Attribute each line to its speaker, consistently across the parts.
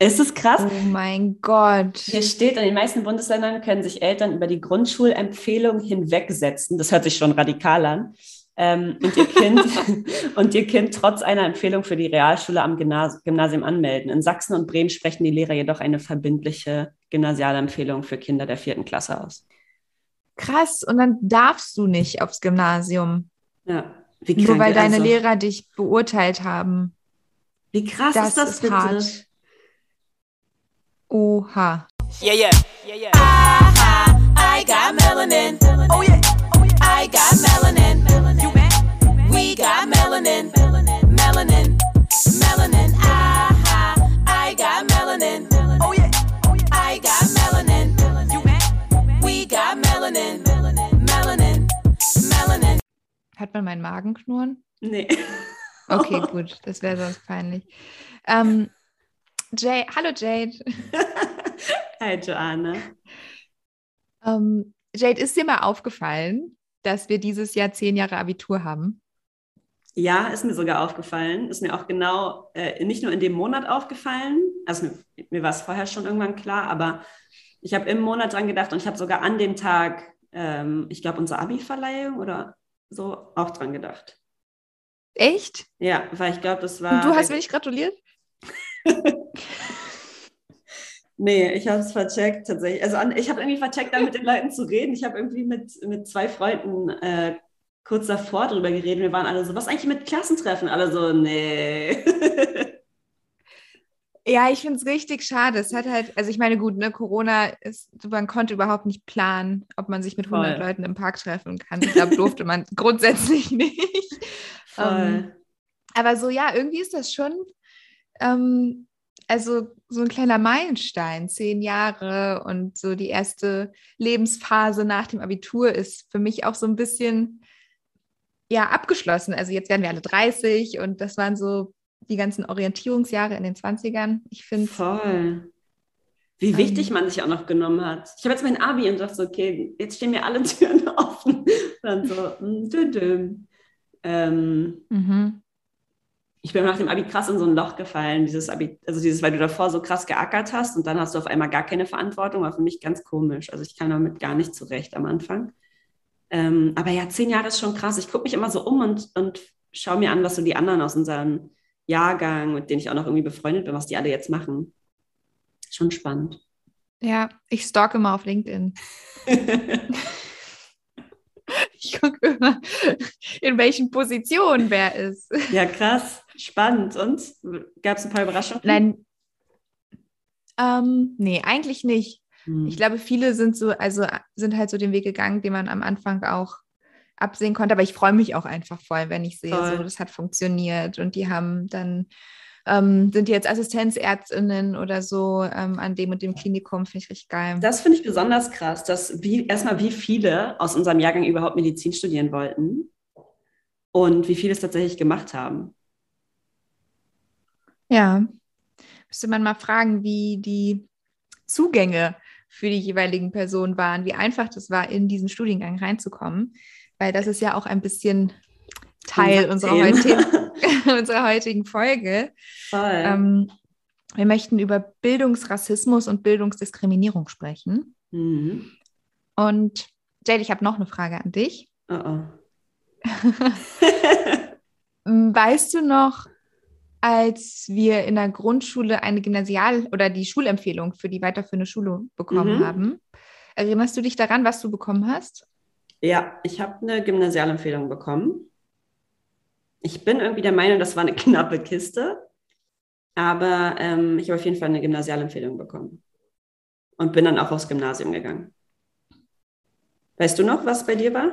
Speaker 1: Ist es krass?
Speaker 2: Oh mein Gott.
Speaker 1: Hier steht, in den meisten Bundesländern können sich Eltern über die Grundschulempfehlung hinwegsetzen. Das hört sich schon radikal an. Ähm, und, ihr kind, und ihr Kind trotz einer Empfehlung für die Realschule am Gymnasium, anmelden. In Sachsen und Bremen sprechen die Lehrer jedoch eine verbindliche Gymnasialempfehlung für Kinder der vierten Klasse aus.
Speaker 2: Krass, und dann darfst du nicht aufs Gymnasium.
Speaker 1: Ja.
Speaker 2: Wie Nur weil deine also. Lehrer dich beurteilt haben.
Speaker 1: Wie krass das ist das ist bitte? Hart.
Speaker 2: Oha. Yeah, yeah, yeah, yeah. Aha, I got melanin. Oh yeah, oh yeah. I got melanin. You We got melanin. Melanin, melanin. Aha, I got melanin. Oh yeah, oh yeah. I got melanin. You We got melanin. Melanin, melanin. Hat man meinen Magen knurren?
Speaker 1: Nee.
Speaker 2: Okay, gut, das wäre sonst peinlich. Ähm, Jade, hallo Jade.
Speaker 1: Hi Joanna.
Speaker 2: Ähm, Jade, ist dir mal aufgefallen, dass wir dieses Jahr zehn Jahre Abitur haben?
Speaker 1: Ja, ist mir sogar aufgefallen. Ist mir auch genau, äh, nicht nur in dem Monat aufgefallen, also mir, mir war es vorher schon irgendwann klar, aber ich habe im Monat dran gedacht und ich habe sogar an dem Tag, ähm, ich glaube, unsere Abi-Verleihung oder so auch dran gedacht.
Speaker 2: Echt?
Speaker 1: Ja, weil ich glaube, das war.
Speaker 2: Und du hast mir nicht gratuliert?
Speaker 1: nee, ich habe es vercheckt tatsächlich. Also an, ich habe irgendwie vercheckt, da mit den Leuten zu reden. Ich habe irgendwie mit, mit zwei Freunden äh, kurz davor drüber geredet. Wir waren alle so, was eigentlich mit Klassentreffen? Alle so, nee.
Speaker 2: Ja, ich finde es richtig schade. Es hat halt, also ich meine, gut, ne, Corona ist, man konnte überhaupt nicht planen, ob man sich mit 100 Voll. Leuten im Park treffen kann. Ich glaube, durfte man grundsätzlich nicht. Um, ähm, aber so, ja, irgendwie ist das schon ähm, also so ein kleiner Meilenstein, zehn Jahre und so die erste Lebensphase nach dem Abitur ist für mich auch so ein bisschen ja abgeschlossen. Also jetzt werden wir alle 30 und das waren so die ganzen Orientierungsjahre in den 20ern. Ich finde
Speaker 1: voll. Wie wichtig ähm, man sich auch noch genommen hat. Ich habe jetzt mein Abi und dachte so, okay, jetzt stehen mir alle Türen offen. Dann so, mm, dü -dü. Ähm, mhm ich bin nach dem Abi krass in so ein Loch gefallen, dieses Abi, also dieses, weil du davor so krass geackert hast und dann hast du auf einmal gar keine Verantwortung, war für mich ganz komisch. Also ich kam damit gar nicht zurecht am Anfang. Ähm, aber ja, zehn Jahre ist schon krass. Ich gucke mich immer so um und, und schaue mir an, was so die anderen aus unserem Jahrgang, mit denen ich auch noch irgendwie befreundet bin, was die alle jetzt machen. Schon spannend.
Speaker 2: Ja, ich stalke mal auf LinkedIn. ich gucke immer, in welchen Positionen wer ist.
Speaker 1: Ja, krass. Spannend. Und gab es ein paar Überraschungen?
Speaker 2: Nein. Ähm, nee, eigentlich nicht. Hm. Ich glaube, viele sind so, also sind halt so den Weg gegangen, den man am Anfang auch absehen konnte. Aber ich freue mich auch einfach voll, wenn ich sehe, Voll. so das hat funktioniert und die haben dann ähm, sind jetzt Assistenzärztinnen oder so ähm, an dem und dem Klinikum, finde ich richtig geil.
Speaker 1: Das finde ich besonders krass, dass wie, erstmal wie viele aus unserem Jahrgang überhaupt Medizin studieren wollten und wie viele es tatsächlich gemacht haben.
Speaker 2: Ja, müsste man mal fragen, wie die Zugänge für die jeweiligen Personen waren, wie einfach das war, in diesen Studiengang reinzukommen, weil das ist ja auch ein bisschen Teil unserer heutigen, unserer heutigen Folge. Ähm, wir möchten über Bildungsrassismus und Bildungsdiskriminierung sprechen. Mhm. Und Jade, ich habe noch eine Frage an dich. Oh oh. weißt du noch, als wir in der Grundschule eine Gymnasial- oder die Schulempfehlung für die weiterführende Schule bekommen mhm. haben, erinnerst du dich daran, was du bekommen hast?
Speaker 1: Ja, ich habe eine Gymnasialempfehlung bekommen. Ich bin irgendwie der Meinung, das war eine knappe Kiste, aber ähm, ich habe auf jeden Fall eine Gymnasialempfehlung bekommen und bin dann auch aufs Gymnasium gegangen. Weißt du noch, was bei dir war?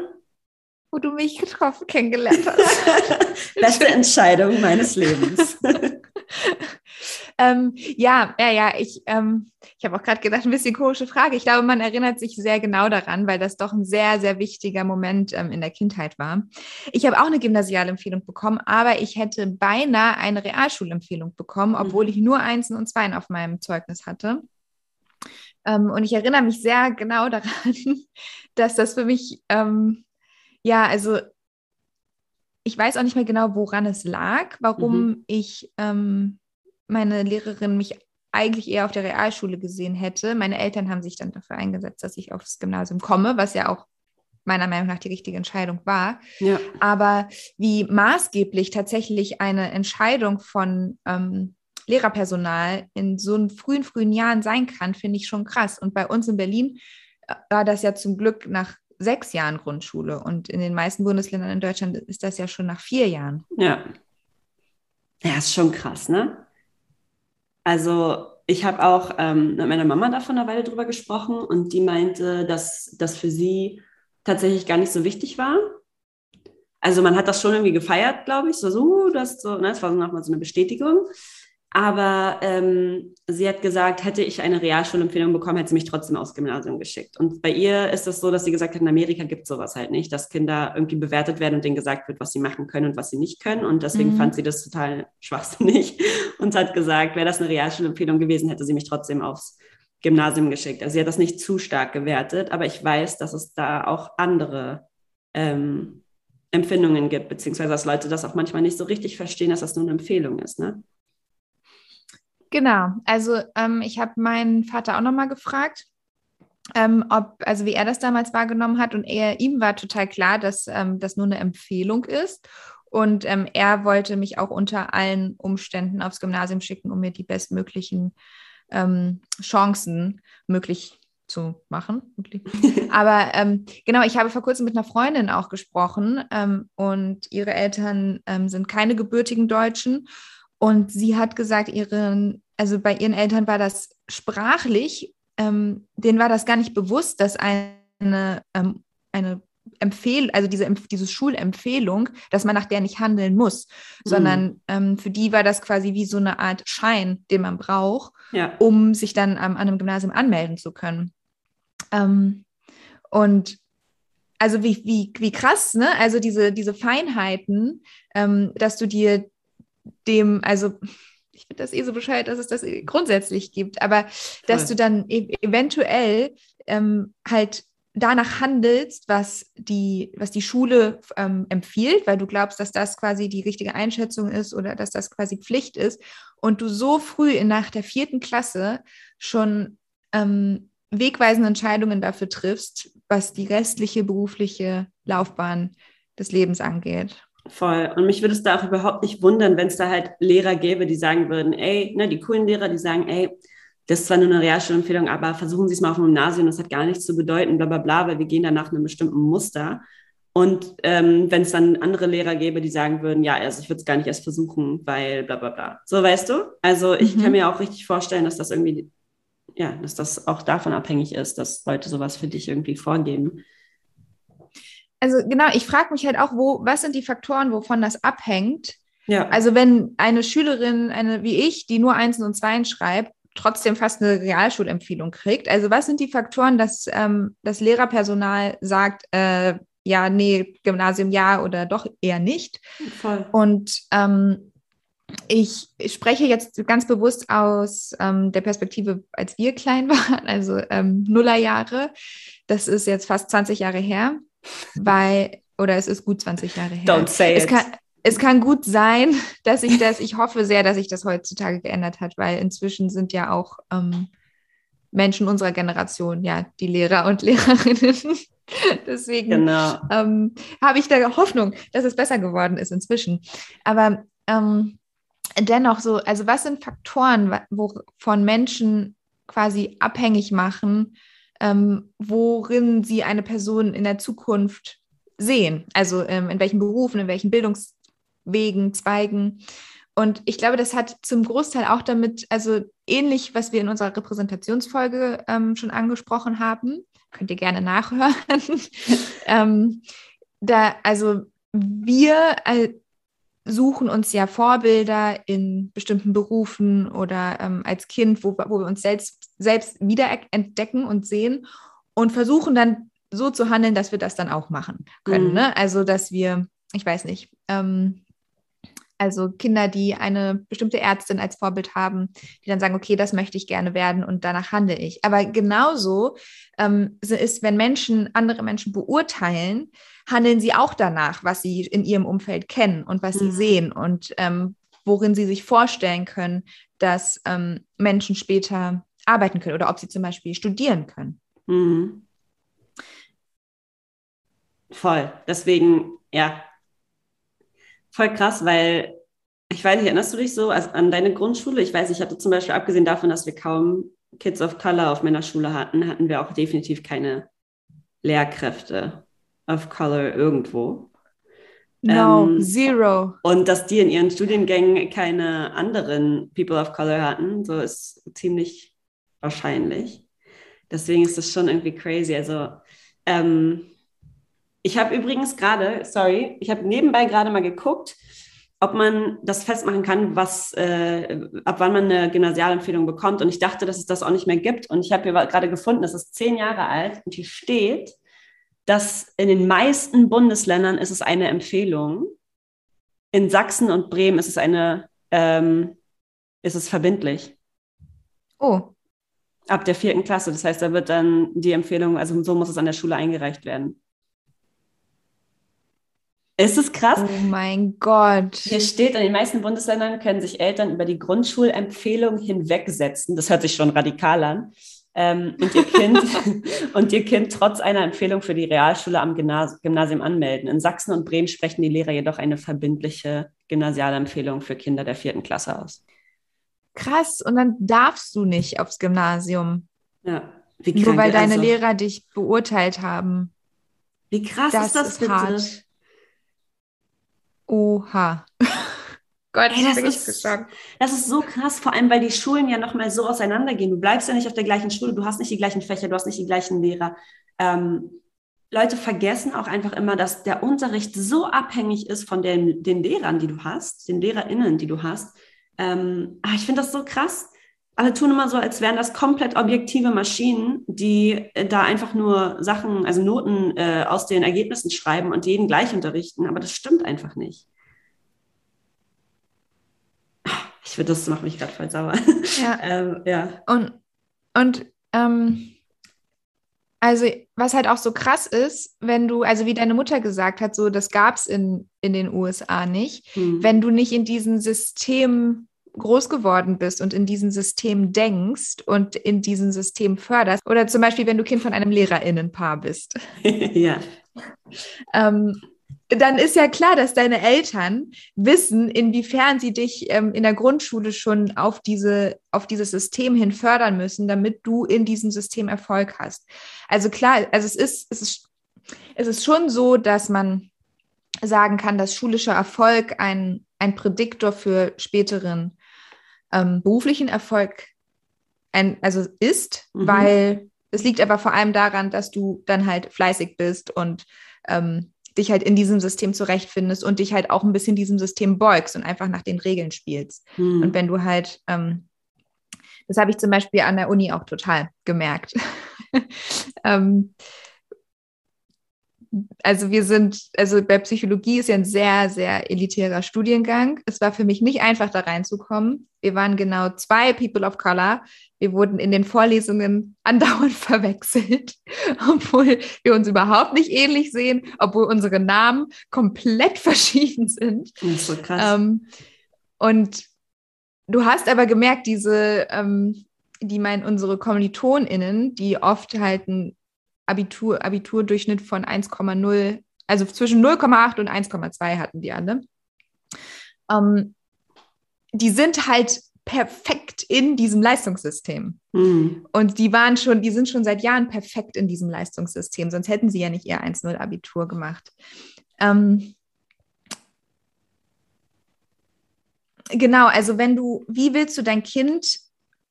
Speaker 2: Wo du mich getroffen, kennengelernt hast.
Speaker 1: Beste Entscheidung meines Lebens.
Speaker 2: Ähm, ja, ja, ja, ich, ähm, ich habe auch gerade gedacht, ein bisschen komische Frage. Ich glaube, man erinnert sich sehr genau daran, weil das doch ein sehr, sehr wichtiger Moment ähm, in der Kindheit war. Ich habe auch eine Gymnasialempfehlung bekommen, aber ich hätte beinahe eine Realschulempfehlung bekommen, obwohl mhm. ich nur Einsen und Zweien auf meinem Zeugnis hatte. Ähm, und ich erinnere mich sehr genau daran, dass das für mich, ähm, ja, also ich weiß auch nicht mehr genau, woran es lag, warum mhm. ich ähm, meine Lehrerin mich eigentlich eher auf der Realschule gesehen hätte. Meine Eltern haben sich dann dafür eingesetzt, dass ich aufs Gymnasium komme, was ja auch meiner Meinung nach die richtige Entscheidung war. Ja. Aber wie maßgeblich tatsächlich eine Entscheidung von ähm, Lehrerpersonal in so frühen, frühen Jahren sein kann, finde ich schon krass. Und bei uns in Berlin äh, war das ja zum Glück nach sechs Jahren Grundschule. Und in den meisten Bundesländern in Deutschland ist das ja schon nach vier Jahren.
Speaker 1: Ja. Ja, ist schon krass, ne? Also ich habe auch ähm, mit meiner Mama davon eine Weile drüber gesprochen und die meinte, dass das für sie tatsächlich gar nicht so wichtig war. Also man hat das schon irgendwie gefeiert, glaube ich, so, so, das so, ne, das war so nochmal so eine Bestätigung. Aber ähm, sie hat gesagt, hätte ich eine Realschulempfehlung bekommen, hätte sie mich trotzdem aufs Gymnasium geschickt. Und bei ihr ist es so, dass sie gesagt hat, in Amerika gibt es sowas halt nicht, dass Kinder irgendwie bewertet werden und denen gesagt wird, was sie machen können und was sie nicht können. Und deswegen mhm. fand sie das total schwachsinnig und hat gesagt, wäre das eine Realschulempfehlung gewesen, hätte sie mich trotzdem aufs Gymnasium geschickt. Also sie hat das nicht zu stark gewertet, aber ich weiß, dass es da auch andere ähm, Empfindungen gibt, beziehungsweise dass Leute das auch manchmal nicht so richtig verstehen, dass das nur eine Empfehlung ist. Ne?
Speaker 2: Genau, also ähm, ich habe meinen Vater auch nochmal gefragt, ähm, ob, also wie er das damals wahrgenommen hat. Und er, ihm war total klar, dass ähm, das nur eine Empfehlung ist. Und ähm, er wollte mich auch unter allen Umständen aufs Gymnasium schicken, um mir die bestmöglichen ähm, Chancen möglich zu machen. Aber ähm, genau, ich habe vor kurzem mit einer Freundin auch gesprochen ähm, und ihre Eltern ähm, sind keine gebürtigen Deutschen. Und sie hat gesagt, ihren also bei ihren Eltern war das sprachlich, ähm, denen war das gar nicht bewusst, dass eine, ähm, eine Empfehlung, also diese, diese Schulempfehlung, dass man nach der nicht handeln muss, mhm. sondern ähm, für die war das quasi wie so eine Art Schein, den man braucht, ja. um sich dann ähm, an einem Gymnasium anmelden zu können. Ähm, und also wie, wie, wie krass, ne? Also diese, diese Feinheiten, ähm, dass du dir dem, also ich finde das eh so bescheuert, dass es das grundsätzlich gibt, aber dass du dann e eventuell ähm, halt danach handelst, was die, was die Schule ähm, empfiehlt, weil du glaubst, dass das quasi die richtige Einschätzung ist oder dass das quasi Pflicht ist und du so früh nach der vierten Klasse schon ähm, wegweisende Entscheidungen dafür triffst, was die restliche berufliche Laufbahn des Lebens angeht.
Speaker 1: Voll. Und mich würde es da auch überhaupt nicht wundern, wenn es da halt Lehrer gäbe, die sagen würden, ey, ne, die coolen Lehrer, die sagen, ey, das ist zwar nur eine Realschulempfehlung, aber versuchen Sie es mal auf dem Gymnasium, das hat gar nichts zu bedeuten, bla bla bla, weil wir gehen da nach einem bestimmten Muster. Und ähm, wenn es dann andere Lehrer gäbe, die sagen würden, ja, also ich würde es gar nicht erst versuchen, weil bla bla bla. So weißt du? Also ich mhm. kann mir auch richtig vorstellen, dass das irgendwie, ja, dass das auch davon abhängig ist, dass Leute sowas für dich irgendwie vorgeben
Speaker 2: also genau, ich frage mich halt auch, wo, was sind die Faktoren, wovon das abhängt? Ja. Also wenn eine Schülerin, eine wie ich, die nur Einsen und Zweien schreibt, trotzdem fast eine Realschulempfehlung kriegt. Also was sind die Faktoren, dass ähm, das Lehrerpersonal sagt, äh, ja, nee, Gymnasium ja oder doch eher nicht. Voll. Und ähm, ich, ich, spreche jetzt ganz bewusst aus ähm, der Perspektive, als wir klein waren, also ähm, Nullerjahre. Das ist jetzt fast 20 Jahre her weil, oder es ist gut 20 Jahre her.
Speaker 1: Don't say
Speaker 2: es
Speaker 1: it.
Speaker 2: Kann, es kann gut sein, dass ich das, ich hoffe sehr, dass sich das heutzutage geändert hat, weil inzwischen sind ja auch ähm, Menschen unserer Generation, ja, die Lehrer und Lehrerinnen. Deswegen genau. ähm, habe ich da Hoffnung, dass es besser geworden ist inzwischen. Aber ähm, dennoch so, also was sind Faktoren, wovon Menschen quasi abhängig machen, ähm, worin sie eine Person in der Zukunft sehen. Also ähm, in welchen Berufen, in welchen Bildungswegen, Zweigen. Und ich glaube, das hat zum Großteil auch damit, also ähnlich, was wir in unserer Repräsentationsfolge ähm, schon angesprochen haben, könnt ihr gerne nachhören. ähm, da, also wir suchen uns ja Vorbilder in bestimmten Berufen oder ähm, als Kind, wo, wo wir uns selbst, selbst wiederentdecken und sehen und versuchen dann so zu handeln, dass wir das dann auch machen können. Mhm. Ne? Also, dass wir, ich weiß nicht, ähm, also Kinder, die eine bestimmte Ärztin als Vorbild haben, die dann sagen, okay, das möchte ich gerne werden und danach handle ich. Aber genauso ähm, ist, wenn Menschen andere Menschen beurteilen, handeln sie auch danach, was sie in ihrem Umfeld kennen und was mhm. sie sehen und ähm, worin sie sich vorstellen können, dass ähm, Menschen später arbeiten können oder ob sie zum Beispiel studieren können. Mhm.
Speaker 1: Voll. Deswegen, ja, voll krass, weil ich weiß nicht, erinnerst du dich so an deine Grundschule? Ich weiß, ich hatte zum Beispiel, abgesehen davon, dass wir kaum Kids of Color auf meiner Schule hatten, hatten wir auch definitiv keine Lehrkräfte of Color irgendwo.
Speaker 2: No, ähm, zero.
Speaker 1: Und dass die in ihren Studiengängen keine anderen People of Color hatten, so ist ziemlich wahrscheinlich. Deswegen ist das schon irgendwie crazy. Also, ähm, ich habe übrigens gerade, sorry, ich habe nebenbei gerade mal geguckt, ob man das festmachen kann, was, äh, ab wann man eine Gymnasialempfehlung bekommt. Und ich dachte, dass es das auch nicht mehr gibt. Und ich habe hier gerade gefunden, es ist zehn Jahre alt und hier steht, dass in den meisten Bundesländern ist es eine Empfehlung. In Sachsen und Bremen ist es eine, ähm, ist es verbindlich.
Speaker 2: Oh.
Speaker 1: Ab der vierten Klasse. Das heißt, da wird dann die Empfehlung, also so muss es an der Schule eingereicht werden. Ist es krass?
Speaker 2: Oh mein Gott.
Speaker 1: Hier steht, in den meisten Bundesländern können sich Eltern über die Grundschulempfehlung hinwegsetzen. Das hört sich schon radikal an. Ähm, und, ihr kind, und ihr Kind trotz einer Empfehlung für die Realschule am Gymnasium anmelden. In Sachsen und Bremen sprechen die Lehrer jedoch eine verbindliche Gymnasialempfehlung für Kinder der vierten Klasse aus.
Speaker 2: Krass, und dann darfst du nicht aufs Gymnasium.
Speaker 1: Ja.
Speaker 2: Nur weil deine also. Lehrer dich beurteilt haben.
Speaker 1: Wie krass das ist das ist bitte? Hart.
Speaker 2: Oha.
Speaker 1: Gott, Ey, das, ist, das ist so krass, vor allem, weil die Schulen ja nochmal so auseinandergehen. Du bleibst ja nicht auf der gleichen Schule, du hast nicht die gleichen Fächer, du hast nicht die gleichen Lehrer. Ähm, Leute vergessen auch einfach immer, dass der Unterricht so abhängig ist von den, den Lehrern, die du hast, den LehrerInnen, die du hast. Ähm, ah, ich finde das so krass. Alle tun immer so, als wären das komplett objektive Maschinen, die äh, da einfach nur Sachen, also Noten äh, aus den Ergebnissen schreiben und jeden gleich unterrichten. Aber das stimmt einfach nicht. Ich finde, das macht mich gerade voll sauer.
Speaker 2: Ja. ähm, ja. Und, und ähm, also, was halt auch so krass ist, wenn du, also wie deine Mutter gesagt hat, so das gab es in, in den USA nicht, mhm. wenn du nicht in diesem System groß geworden bist und in diesem System denkst und in diesem System förderst. Oder zum Beispiel, wenn du Kind von einem LehrerInnenpaar bist.
Speaker 1: ja.
Speaker 2: Ähm, dann ist ja klar, dass deine Eltern wissen, inwiefern sie dich ähm, in der Grundschule schon auf, diese, auf dieses System hin fördern müssen, damit du in diesem System Erfolg hast. Also klar, also es ist, es ist, es ist schon so, dass man sagen kann, dass schulischer Erfolg ein, ein Prädiktor für späteren ähm, beruflichen Erfolg ein, also ist, mhm. weil es liegt aber vor allem daran, dass du dann halt fleißig bist und ähm, dich halt in diesem System zurechtfindest und dich halt auch ein bisschen diesem System beugst und einfach nach den Regeln spielst. Mhm. Und wenn du halt, ähm, das habe ich zum Beispiel an der Uni auch total gemerkt. ähm, also wir sind, also bei Psychologie ist ja ein sehr, sehr elitärer Studiengang. Es war für mich nicht einfach, da reinzukommen. Wir waren genau zwei People of Color. Wir wurden in den Vorlesungen andauernd verwechselt, obwohl wir uns überhaupt nicht ähnlich sehen, obwohl unsere Namen komplett verschieden sind.
Speaker 1: Das ist so krass.
Speaker 2: Ähm, und du hast aber gemerkt, diese, ähm, die meinen unsere KommilitonInnen, die oft halt ein Abitur, Abiturdurchschnitt von 1,0, also zwischen 0,8 und 1,2 hatten die alle. Ähm, die sind halt perfekt in diesem Leistungssystem. Mhm. Und die waren schon, die sind schon seit Jahren perfekt in diesem Leistungssystem, sonst hätten sie ja nicht ihr 1,0 Abitur gemacht. Ähm, genau, also wenn du, wie willst du dein Kind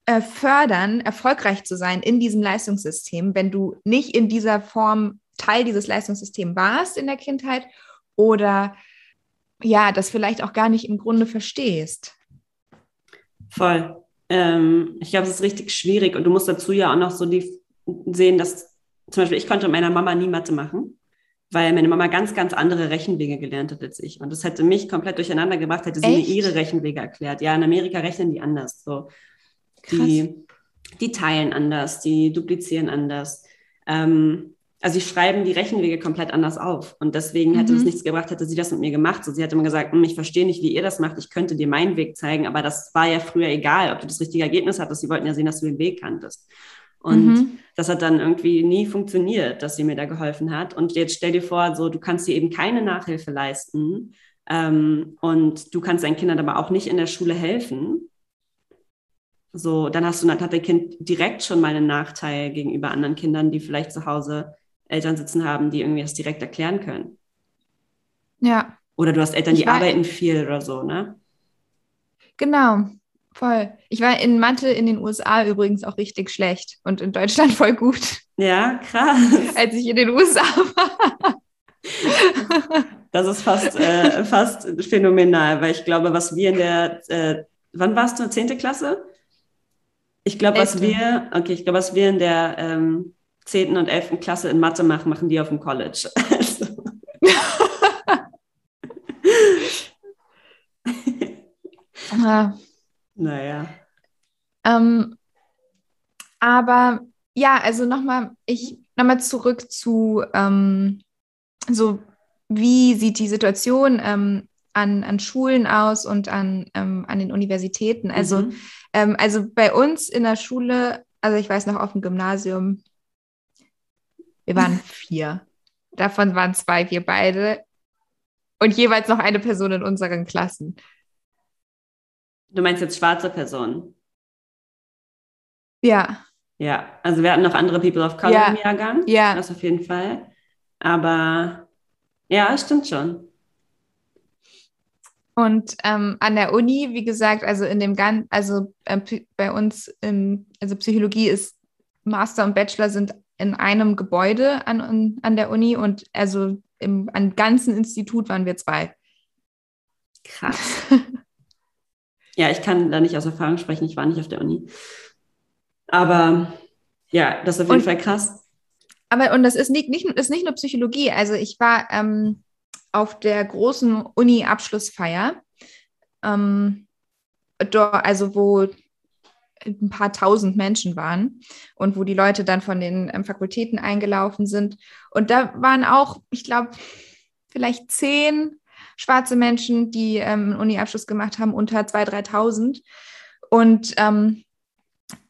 Speaker 2: äh, fördern, erfolgreich zu sein in diesem Leistungssystem, wenn du nicht in dieser Form Teil dieses Leistungssystems warst in der Kindheit oder ja, das vielleicht auch gar nicht im Grunde verstehst.
Speaker 1: Voll. Ähm, ich glaube, es ist richtig schwierig und du musst dazu ja auch noch so die sehen, dass zum Beispiel ich konnte meiner Mama nie Mathe machen, weil meine Mama ganz, ganz andere Rechenwege gelernt hat als ich. Und das hätte mich komplett durcheinander gebracht, hätte sie Echt? mir ihre Rechenwege erklärt. Ja, in Amerika rechnen die anders. So. Die, die teilen anders, die duplizieren anders. Ähm, also sie schreiben die Rechenwege komplett anders auf. Und deswegen hätte mhm. es nichts gebracht, hätte sie das mit mir gemacht. So, sie hätte immer gesagt, hm, ich verstehe nicht, wie ihr das macht, ich könnte dir meinen Weg zeigen, aber das war ja früher egal, ob du das richtige Ergebnis hattest. Sie wollten ja sehen, dass du den Weg kanntest. Und mhm. das hat dann irgendwie nie funktioniert, dass sie mir da geholfen hat. Und jetzt stell dir vor, so, du kannst dir eben keine Nachhilfe leisten. Ähm, und du kannst deinen Kindern aber auch nicht in der Schule helfen. So, dann hast du, dann hat dein Kind direkt schon mal einen Nachteil gegenüber anderen Kindern, die vielleicht zu Hause Eltern sitzen haben, die irgendwie das direkt erklären können.
Speaker 2: Ja.
Speaker 1: Oder du hast Eltern, die arbeiten viel oder so, ne?
Speaker 2: Genau, voll. Ich war in Mathe in den USA übrigens auch richtig schlecht und in Deutschland voll gut.
Speaker 1: Ja, krass.
Speaker 2: Als ich in den USA war.
Speaker 1: Das ist fast, äh, fast phänomenal, weil ich glaube, was wir in der, äh, wann warst du, zehnte Klasse? Ich glaube, was wir, okay, ich glaube, was wir in der ähm, 10. und 11. Klasse in Mathe machen, machen die auf dem College.
Speaker 2: Also.
Speaker 1: Naja.
Speaker 2: Ähm, aber ja, also nochmal, ich nochmal zurück zu ähm, so, wie sieht die Situation ähm, an, an Schulen aus und an, ähm, an den Universitäten? Also, mhm. ähm, also bei uns in der Schule, also ich weiß noch auf dem Gymnasium, wir waren vier. Davon waren zwei wir beide und jeweils noch eine Person in unseren Klassen.
Speaker 1: Du meinst jetzt schwarze Personen?
Speaker 2: Ja.
Speaker 1: Ja, also wir hatten noch andere People of Color ja. im Jahrgang.
Speaker 2: Ja.
Speaker 1: Das auf jeden Fall. Aber ja, stimmt schon.
Speaker 2: Und ähm, an der Uni, wie gesagt, also in dem ganzen, also äh, bei uns, im, also Psychologie ist Master und Bachelor sind in einem Gebäude an, an der Uni und also im an ganzen Institut waren wir zwei.
Speaker 1: Krass. ja, ich kann da nicht aus Erfahrung sprechen, ich war nicht auf der Uni. Aber ja, das ist auf jeden und, Fall krass.
Speaker 2: Aber und das ist nicht, nicht, ist nicht nur Psychologie. Also ich war ähm, auf der großen Uni-Abschlussfeier, ähm, also wo ein paar tausend Menschen waren und wo die Leute dann von den ähm, Fakultäten eingelaufen sind. Und da waren auch, ich glaube, vielleicht zehn schwarze Menschen, die ähm, einen Uni-Abschluss gemacht haben, unter 2.000, 3.000. Und ähm,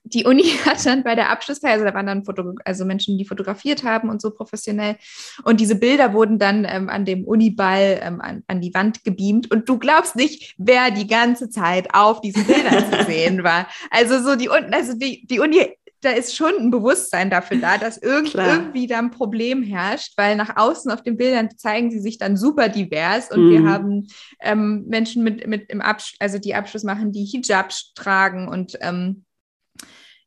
Speaker 2: die Uni hat dann bei der Abschlussfeier, also da waren dann Foto also Menschen, die fotografiert haben und so professionell. Und diese Bilder wurden dann ähm, an dem Uniball ähm, an, an, die Wand gebeamt. Und du glaubst nicht, wer die ganze Zeit auf diesen Bildern zu sehen war. Also so die, also die, die Uni da ist schon ein Bewusstsein dafür da, dass irgend, irgendwie da ein Problem herrscht, weil nach außen auf den Bildern zeigen sie sich dann super divers und mhm. wir haben ähm, Menschen mit, mit im Abschluss, also die Abschluss machen, die Hijab tragen und ähm,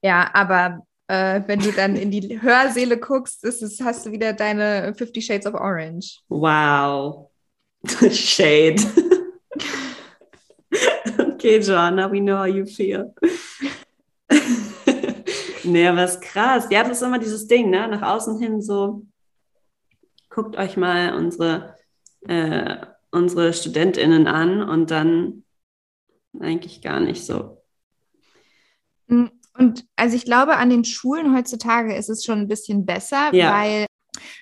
Speaker 2: ja, aber äh, wenn du dann in die Hörsäle guckst, ist es, hast du wieder deine Fifty Shades of Orange.
Speaker 1: Wow. Shade. okay, Joanna, we know how you feel. nee, ist krass. Ja, das ist immer dieses Ding, ne? Nach außen hin so, guckt euch mal unsere, äh, unsere StudentInnen an und dann eigentlich gar nicht so.
Speaker 2: Und also ich glaube, an den Schulen heutzutage ist es schon ein bisschen besser, ja. weil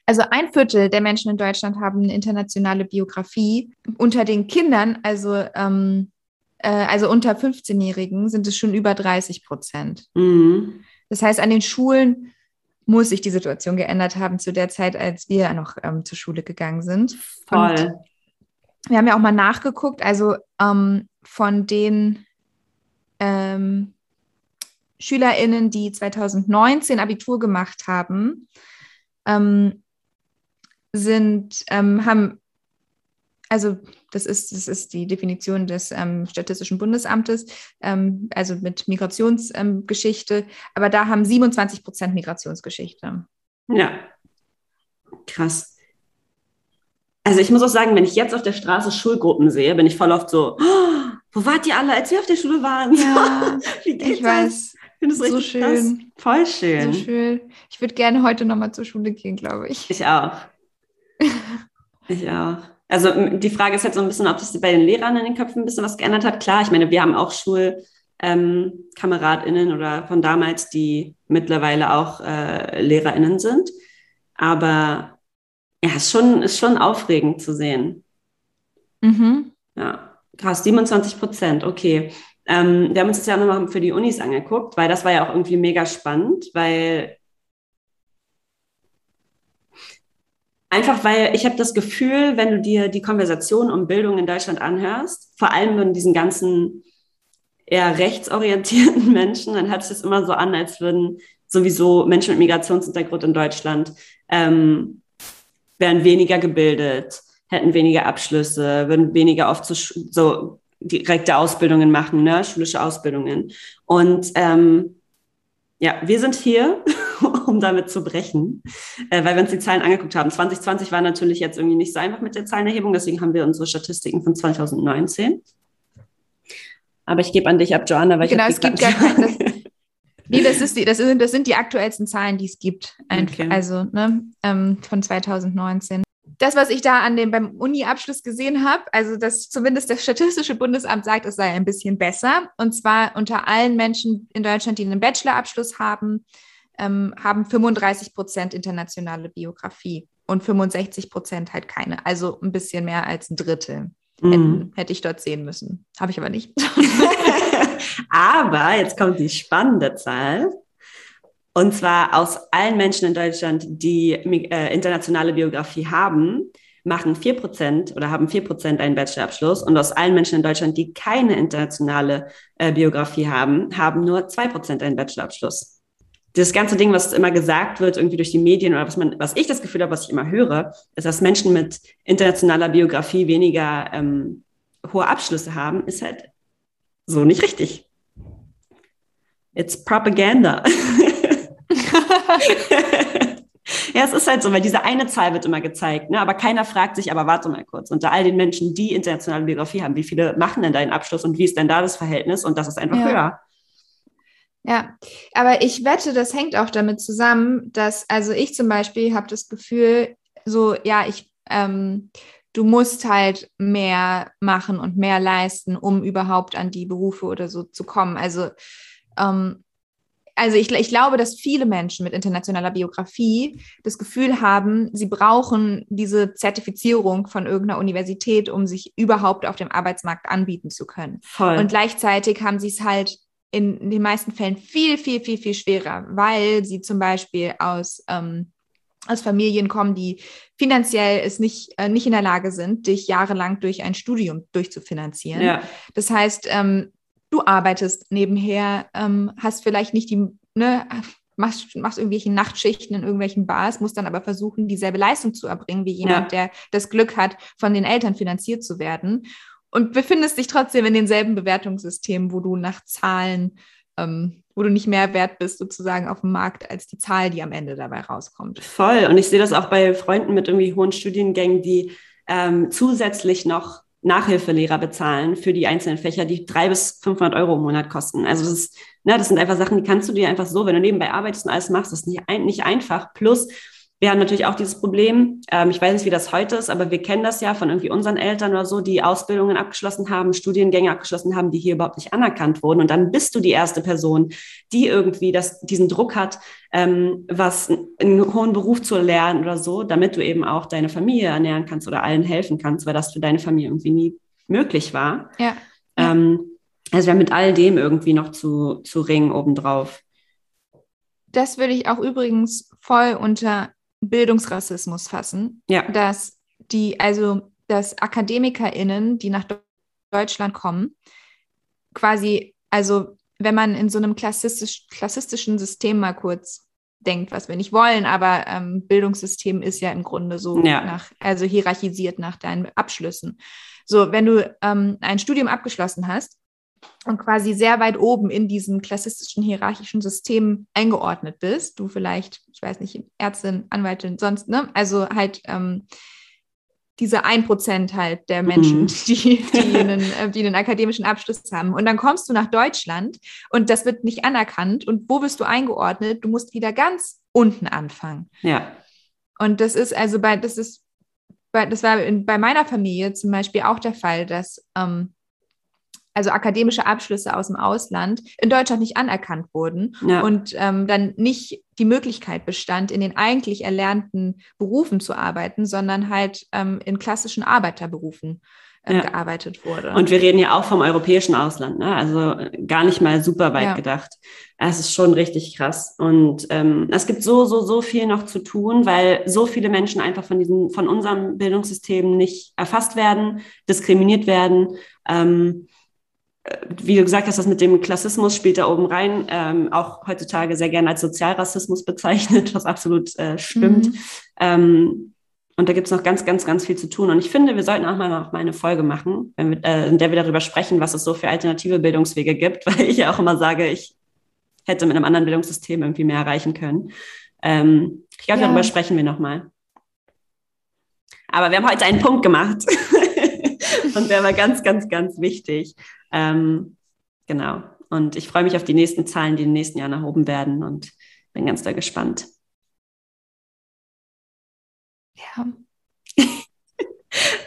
Speaker 2: also ein Viertel der Menschen in Deutschland haben eine internationale Biografie. Unter den Kindern, also, ähm, äh, also unter 15-Jährigen, sind es schon über 30 Prozent. Mhm. Das heißt, an den Schulen muss sich die Situation geändert haben zu der Zeit, als wir noch ähm, zur Schule gegangen sind.
Speaker 1: Voll. Und
Speaker 2: wir haben ja auch mal nachgeguckt, also ähm, von den ähm, SchülerInnen, die 2019 Abitur gemacht haben, ähm, sind, ähm, haben, also das ist, das ist die Definition des ähm, Statistischen Bundesamtes, ähm, also mit Migrationsgeschichte, ähm, aber da haben 27 Prozent Migrationsgeschichte.
Speaker 1: Ja, krass. Also ich muss auch sagen, wenn ich jetzt auf der Straße Schulgruppen sehe, bin ich voll oft so, oh, wo wart ihr alle, als wir auf der Schule waren?
Speaker 2: Ja, Wie ich das? weiß
Speaker 1: finde es so schön. Krass. Voll schön.
Speaker 2: So schön. Ich würde gerne heute nochmal zur Schule gehen, glaube ich.
Speaker 1: Ich auch. ich auch. Also die Frage ist halt so ein bisschen, ob das bei den Lehrern in den Köpfen ein bisschen was geändert hat. Klar, ich meine, wir haben auch SchulkameradInnen ähm, oder von damals, die mittlerweile auch äh, LehrerInnen sind. Aber ja, ist schon, ist schon aufregend zu sehen. Mhm. Ja, krass, 27 Prozent, okay. Ähm, wir haben uns das ja nochmal für die Unis angeguckt, weil das war ja auch irgendwie mega spannend, weil einfach weil ich habe das Gefühl, wenn du dir die Konversation um Bildung in Deutschland anhörst, vor allem in diesen ganzen eher rechtsorientierten Menschen, dann hört sich das immer so an, als würden sowieso Menschen mit Migrationshintergrund in Deutschland ähm, wären weniger gebildet, hätten weniger Abschlüsse, würden weniger oft so direkte Ausbildungen machen, ne? schulische Ausbildungen. Und ähm, ja, wir sind hier, um damit zu brechen, äh, weil wir uns die Zahlen angeguckt haben. 2020 war natürlich jetzt irgendwie nicht so einfach mit der Zahlenerhebung, deswegen haben wir unsere Statistiken von 2019. Aber ich gebe an dich ab, Joanna, weil
Speaker 2: genau, ich Genau, es gibt gar kein, das, Nee, das, ist die, das, sind, das sind die aktuellsten Zahlen, die es gibt. Okay. Also ne, ähm, von 2019 das, was ich da an dem beim Uni-Abschluss gesehen habe, also dass zumindest das Statistische Bundesamt sagt, es sei ein bisschen besser. Und zwar unter allen Menschen in Deutschland, die einen Bachelorabschluss haben, ähm, haben 35 Prozent internationale Biografie und 65 Prozent halt keine. Also ein bisschen mehr als ein Drittel. Hätten, hätte ich dort sehen müssen. Habe ich aber nicht.
Speaker 1: aber jetzt kommt die spannende Zahl. Und zwar aus allen Menschen in Deutschland, die äh, internationale Biografie haben, machen 4% oder haben 4% einen Bachelorabschluss. Und aus allen Menschen in Deutschland, die keine internationale äh, Biografie haben, haben nur 2% einen Bachelorabschluss. Das ganze Ding, was immer gesagt wird, irgendwie durch die Medien oder was man, was ich das Gefühl habe, was ich immer höre, ist, dass Menschen mit internationaler Biografie weniger ähm, hohe Abschlüsse haben, ist halt so nicht richtig. It's propaganda. ja, es ist halt so, weil diese eine Zahl wird immer gezeigt, ne? aber keiner fragt sich, aber warte mal kurz, unter all den Menschen, die internationale Biografie haben, wie viele machen denn deinen Abschluss und wie ist denn da das Verhältnis? Und das ist einfach ja. höher.
Speaker 2: Ja, aber ich wette, das hängt auch damit zusammen, dass, also ich zum Beispiel habe das Gefühl, so, ja, ich, ähm, du musst halt mehr machen und mehr leisten, um überhaupt an die Berufe oder so zu kommen. Also ähm, also ich, ich glaube, dass viele Menschen mit internationaler Biografie das Gefühl haben, sie brauchen diese Zertifizierung von irgendeiner Universität, um sich überhaupt auf dem Arbeitsmarkt anbieten zu können. Voll. Und gleichzeitig haben sie es halt in, in den meisten Fällen viel, viel, viel, viel schwerer, weil sie zum Beispiel aus ähm, aus Familien kommen, die finanziell es nicht, äh, nicht in der Lage sind, dich jahrelang durch ein Studium durchzufinanzieren. Ja. Das heißt, ähm, du arbeitest nebenher, ähm, hast vielleicht nicht die, ne, machst, machst irgendwelche Nachtschichten in irgendwelchen Bars, musst dann aber versuchen, dieselbe Leistung zu erbringen wie jemand, ja. der das Glück hat, von den Eltern finanziert zu werden. Und befindest dich trotzdem in denselben Bewertungssystemen, wo du nach Zahlen, ähm, wo du nicht mehr wert bist, sozusagen auf dem Markt, als die Zahl, die am Ende dabei rauskommt.
Speaker 1: Voll. Und ich sehe das auch bei Freunden mit irgendwie hohen Studiengängen, die ähm, zusätzlich noch Nachhilfelehrer bezahlen für die einzelnen Fächer, die drei bis 500 Euro im Monat kosten. Also das, ist, ne, das sind einfach Sachen, die kannst du dir einfach so, wenn du nebenbei arbeitest und alles machst, das ist nicht, nicht einfach. Plus, wir haben natürlich auch dieses Problem, ähm, ich weiß nicht, wie das heute ist, aber wir kennen das ja von irgendwie unseren Eltern oder so, die Ausbildungen abgeschlossen haben, Studiengänge abgeschlossen haben, die hier überhaupt nicht anerkannt wurden. Und dann bist du die erste Person, die irgendwie das, diesen Druck hat, ähm, was einen hohen Beruf zu lernen oder so, damit du eben auch deine Familie ernähren kannst oder allen helfen kannst, weil das für deine Familie irgendwie nie möglich war. Ja. Ähm, also wir haben mit all dem irgendwie noch zu, zu ringen obendrauf.
Speaker 2: Das würde ich auch übrigens voll unter Bildungsrassismus fassen. Ja. Dass die, also dass AkademikerInnen, die nach Deutschland kommen, quasi, also wenn man in so einem klassistisch, klassistischen System mal kurz denkt, was wir nicht wollen, aber ähm, Bildungssystem ist ja im Grunde so ja. nach, also hierarchisiert nach deinen Abschlüssen. So, wenn du ähm, ein Studium abgeschlossen hast, und quasi sehr weit oben in diesem klassistischen hierarchischen System eingeordnet bist, du vielleicht, ich weiß nicht, Ärztin, Anwaltin, sonst, ne? Also halt ähm, diese ein Prozent halt der Menschen, mhm. die, die, einen, äh, die einen akademischen Abschluss haben. Und dann kommst du nach Deutschland und das wird nicht anerkannt. Und wo bist du eingeordnet? Du musst wieder ganz unten anfangen. Ja. Und das ist also bei, das ist, bei, das war in, bei meiner Familie zum Beispiel auch der Fall, dass ähm, also akademische Abschlüsse aus dem Ausland, in Deutschland nicht anerkannt wurden ja. und ähm, dann nicht die Möglichkeit bestand, in den eigentlich erlernten Berufen zu arbeiten, sondern halt ähm, in klassischen Arbeiterberufen äh, ja. gearbeitet wurde.
Speaker 1: Und wir reden ja auch vom europäischen Ausland, ne? also gar nicht mal super weit ja. gedacht. Es ist schon richtig krass. Und ähm, es gibt so, so, so viel noch zu tun, weil so viele Menschen einfach von diesem, von unserem Bildungssystem nicht erfasst werden, diskriminiert werden. Ähm, äh, wie du gesagt hast, das mit dem Klassismus spielt da oben rein, ähm, auch heutzutage sehr gerne als Sozialrassismus bezeichnet, was absolut äh, stimmt. Mhm. Ähm, und da gibt es noch ganz, ganz, ganz viel zu tun. Und ich finde, wir sollten auch mal noch mal eine Folge machen, wir, äh, in der wir darüber sprechen, was es so für alternative Bildungswege gibt, weil ich ja auch immer sage, ich hätte mit einem anderen Bildungssystem irgendwie mehr erreichen können. Ähm, ich glaube, ja. darüber sprechen wir nochmal. Aber wir haben heute einen Punkt gemacht. und der war ganz, ganz, ganz wichtig. Ähm, genau. Und ich freue mich auf die nächsten Zahlen, die in den nächsten Jahren erhoben werden und bin ganz da gespannt. Ja.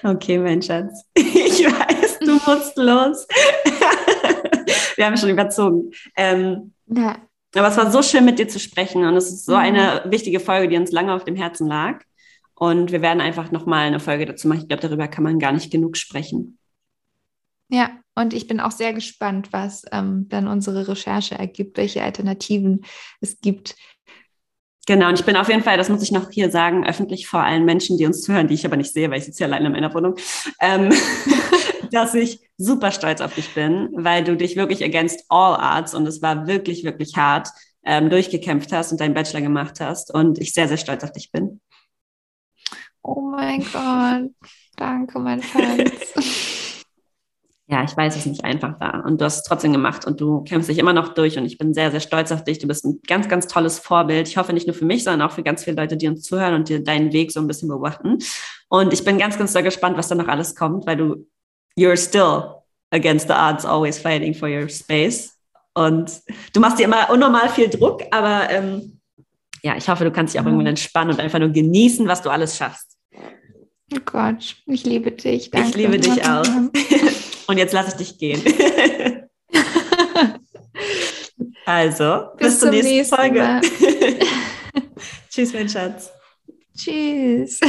Speaker 1: okay, mein Schatz. Ich weiß, du musst los. Wir haben schon überzogen. Ähm, ja. Aber es war so schön, mit dir zu sprechen und es ist so mhm. eine wichtige Folge, die uns lange auf dem Herzen lag. Und wir werden einfach nochmal eine Folge dazu machen. Ich glaube, darüber kann man gar nicht genug sprechen.
Speaker 2: Ja, und ich bin auch sehr gespannt, was ähm, dann unsere Recherche ergibt, welche Alternativen es gibt.
Speaker 1: Genau, und ich bin auf jeden Fall, das muss ich noch hier sagen, öffentlich vor allen Menschen, die uns zuhören, die ich aber nicht sehe, weil ich sitze ja alleine in meiner Wohnung, ähm, dass ich super stolz auf dich bin, weil du dich wirklich against all arts und es war wirklich, wirklich hart ähm, durchgekämpft hast und deinen Bachelor gemacht hast und ich sehr, sehr stolz auf dich bin.
Speaker 2: Oh mein Gott, danke, mein Schatz.
Speaker 1: ja, ich weiß, es ist nicht einfach da. Und du hast es trotzdem gemacht und du kämpfst dich immer noch durch und ich bin sehr, sehr stolz auf dich. Du bist ein ganz, ganz tolles Vorbild. Ich hoffe nicht nur für mich, sondern auch für ganz viele Leute, die uns zuhören und dir deinen Weg so ein bisschen beobachten. Und ich bin ganz, ganz sehr gespannt, was da noch alles kommt, weil du, you're still against the odds, always fighting for your space. Und du machst dir immer unnormal viel Druck, aber ähm, ja, ich hoffe, du kannst dich auch irgendwann entspannen und einfach nur genießen, was du alles schaffst.
Speaker 2: Oh Gott, ich liebe dich.
Speaker 1: Danke. Ich liebe dich auch. Und jetzt lasse ich dich gehen. also, bis, bis zur nächsten, nächsten Folge. Tschüss, mein Schatz.
Speaker 2: Tschüss.